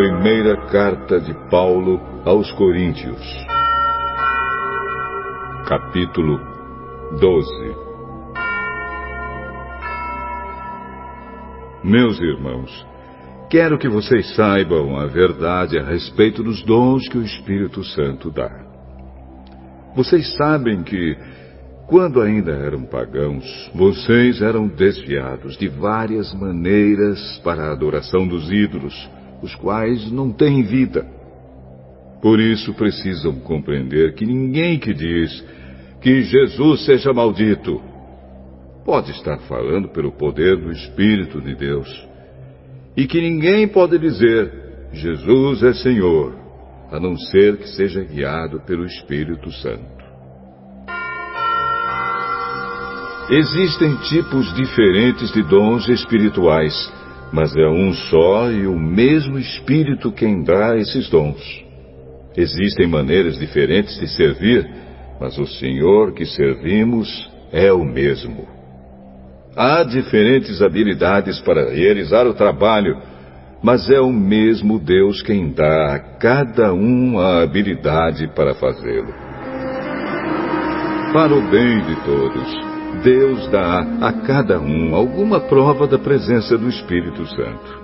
Primeira carta de Paulo aos Coríntios, capítulo 12. Meus irmãos, quero que vocês saibam a verdade a respeito dos dons que o Espírito Santo dá. Vocês sabem que, quando ainda eram pagãos, vocês eram desviados de várias maneiras para a adoração dos ídolos os quais não têm vida. Por isso precisam compreender que ninguém que diz que Jesus seja maldito pode estar falando pelo poder do Espírito de Deus. E que ninguém pode dizer Jesus é Senhor, a não ser que seja guiado pelo Espírito Santo. Existem tipos diferentes de dons espirituais mas é um só e o mesmo Espírito quem dá esses dons. Existem maneiras diferentes de servir, mas o Senhor que servimos é o mesmo. Há diferentes habilidades para realizar o trabalho, mas é o mesmo Deus quem dá a cada um a habilidade para fazê-lo. Para o bem de todos Deus dá a cada um alguma prova da presença do Espírito Santo.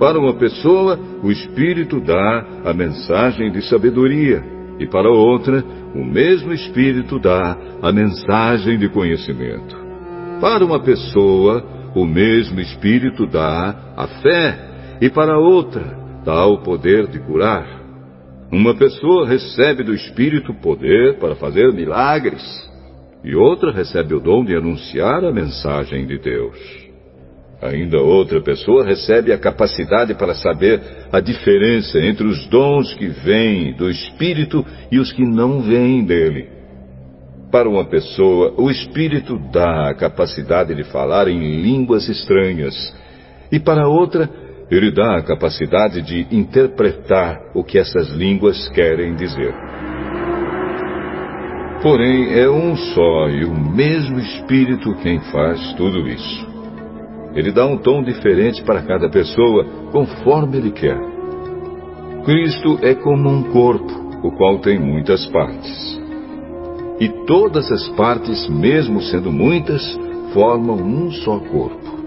Para uma pessoa, o Espírito dá a mensagem de sabedoria, e para outra, o mesmo Espírito dá a mensagem de conhecimento. Para uma pessoa, o mesmo Espírito dá a fé, e para outra, dá o poder de curar. Uma pessoa recebe do Espírito poder para fazer milagres e outra recebe o dom de anunciar a mensagem de Deus. Ainda outra pessoa recebe a capacidade para saber a diferença entre os dons que vêm do Espírito e os que não vêm dele. Para uma pessoa, o Espírito dá a capacidade de falar em línguas estranhas, e para outra, ele dá a capacidade de interpretar o que essas línguas querem dizer. Porém, é um só e o mesmo Espírito quem faz tudo isso. Ele dá um tom diferente para cada pessoa, conforme ele quer. Cristo é como um corpo, o qual tem muitas partes. E todas as partes, mesmo sendo muitas, formam um só corpo.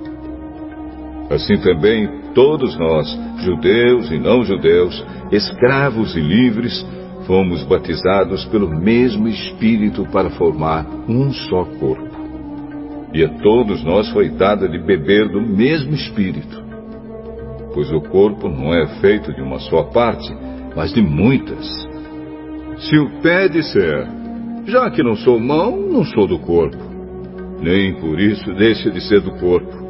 Assim também, todos nós, judeus e não judeus, escravos e livres, fomos batizados pelo mesmo Espírito para formar um só corpo. E a todos nós foi dado de beber do mesmo Espírito. Pois o corpo não é feito de uma só parte, mas de muitas. Se o pé disser, já que não sou mão, não sou do corpo, nem por isso deixa de ser do corpo.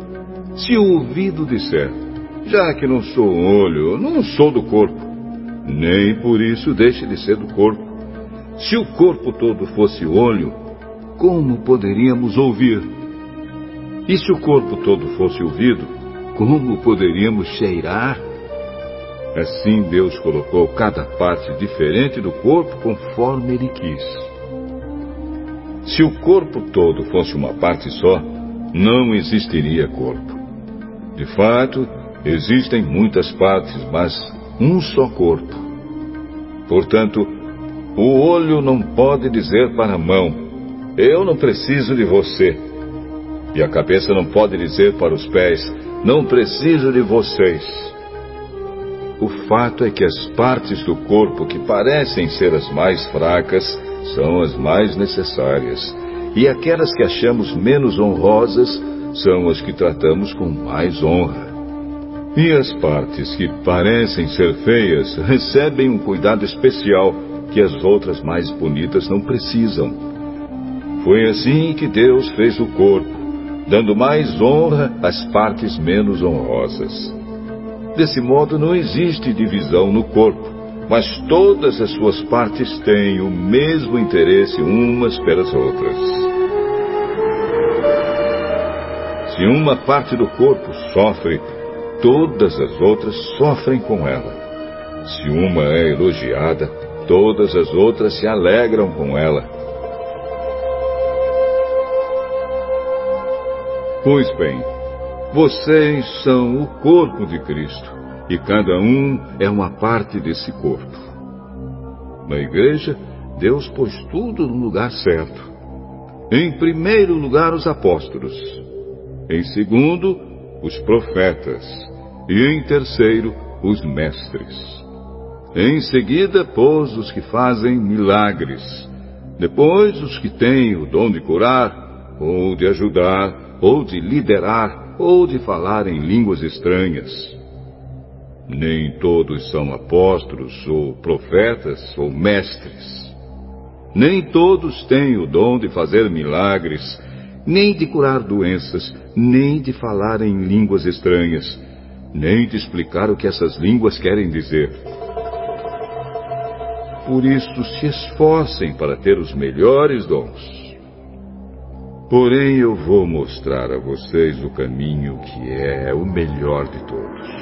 Se o ouvido disser, já que não sou olho, não sou do corpo, nem por isso deixe de ser do corpo. Se o corpo todo fosse olho, como poderíamos ouvir? E se o corpo todo fosse ouvido, como poderíamos cheirar? Assim Deus colocou cada parte diferente do corpo conforme Ele quis. Se o corpo todo fosse uma parte só, não existiria corpo. De fato, existem muitas partes, mas um só corpo. Portanto, o olho não pode dizer para a mão: Eu não preciso de você. E a cabeça não pode dizer para os pés: Não preciso de vocês. O fato é que as partes do corpo que parecem ser as mais fracas são as mais necessárias, e aquelas que achamos menos honrosas são as que tratamos com mais honra. E as partes que parecem ser feias recebem um cuidado especial que as outras mais bonitas não precisam. Foi assim que Deus fez o corpo, dando mais honra às partes menos honrosas. Desse modo, não existe divisão no corpo, mas todas as suas partes têm o mesmo interesse umas pelas outras. Se uma parte do corpo sofre, todas as outras sofrem com ela. Se uma é elogiada, todas as outras se alegram com ela. Pois bem, vocês são o corpo de Cristo e cada um é uma parte desse corpo. Na igreja, Deus pôs tudo no lugar certo. Em primeiro lugar, os apóstolos. Em segundo, os profetas. E em terceiro, os mestres. Em seguida, pôs os que fazem milagres. Depois, os que têm o dom de curar, ou de ajudar, ou de liderar, ou de falar em línguas estranhas. Nem todos são apóstolos, ou profetas, ou mestres. Nem todos têm o dom de fazer milagres, nem de curar doenças, nem de falar em línguas estranhas, nem de explicar o que essas línguas querem dizer. Por isso, se esforcem para ter os melhores dons. Porém, eu vou mostrar a vocês o caminho que é o melhor de todos.